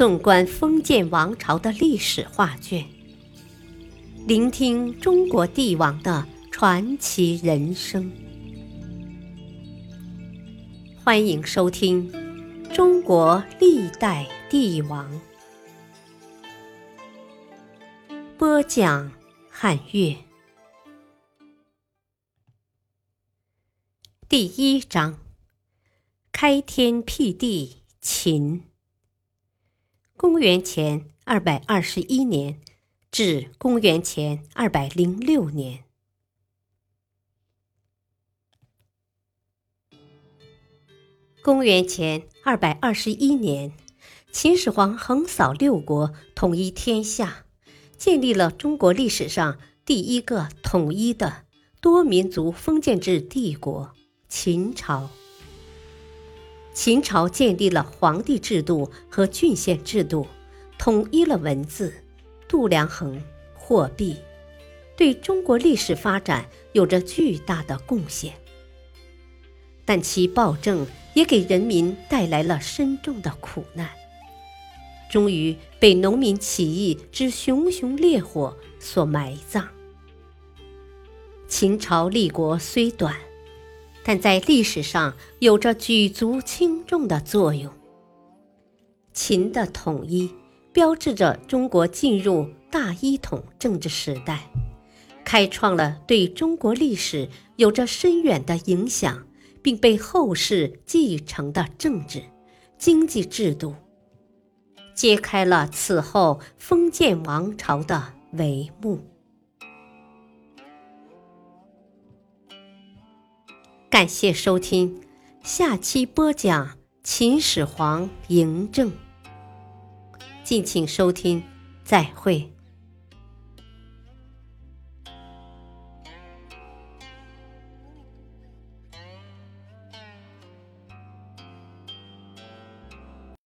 纵观封建王朝的历史画卷，聆听中国帝王的传奇人生。欢迎收听《中国历代帝王》，播讲汉乐。第一章：开天辟地，秦。公元前二百二十一年至公元前二百零六年。公元前二百二十一年，秦始皇横扫六国，统一天下，建立了中国历史上第一个统一的多民族封建制帝国——秦朝。秦朝建立了皇帝制度和郡县制度，统一了文字、度量衡、货币，对中国历史发展有着巨大的贡献。但其暴政也给人民带来了深重的苦难，终于被农民起义之熊熊烈火所埋葬。秦朝立国虽短。但在历史上有着举足轻重的作用。秦的统一标志着中国进入大一统政治时代，开创了对中国历史有着深远的影响，并被后世继承的政治、经济制度，揭开了此后封建王朝的帷幕。感谢收听，下期播讲秦始皇嬴政。敬请收听，再会。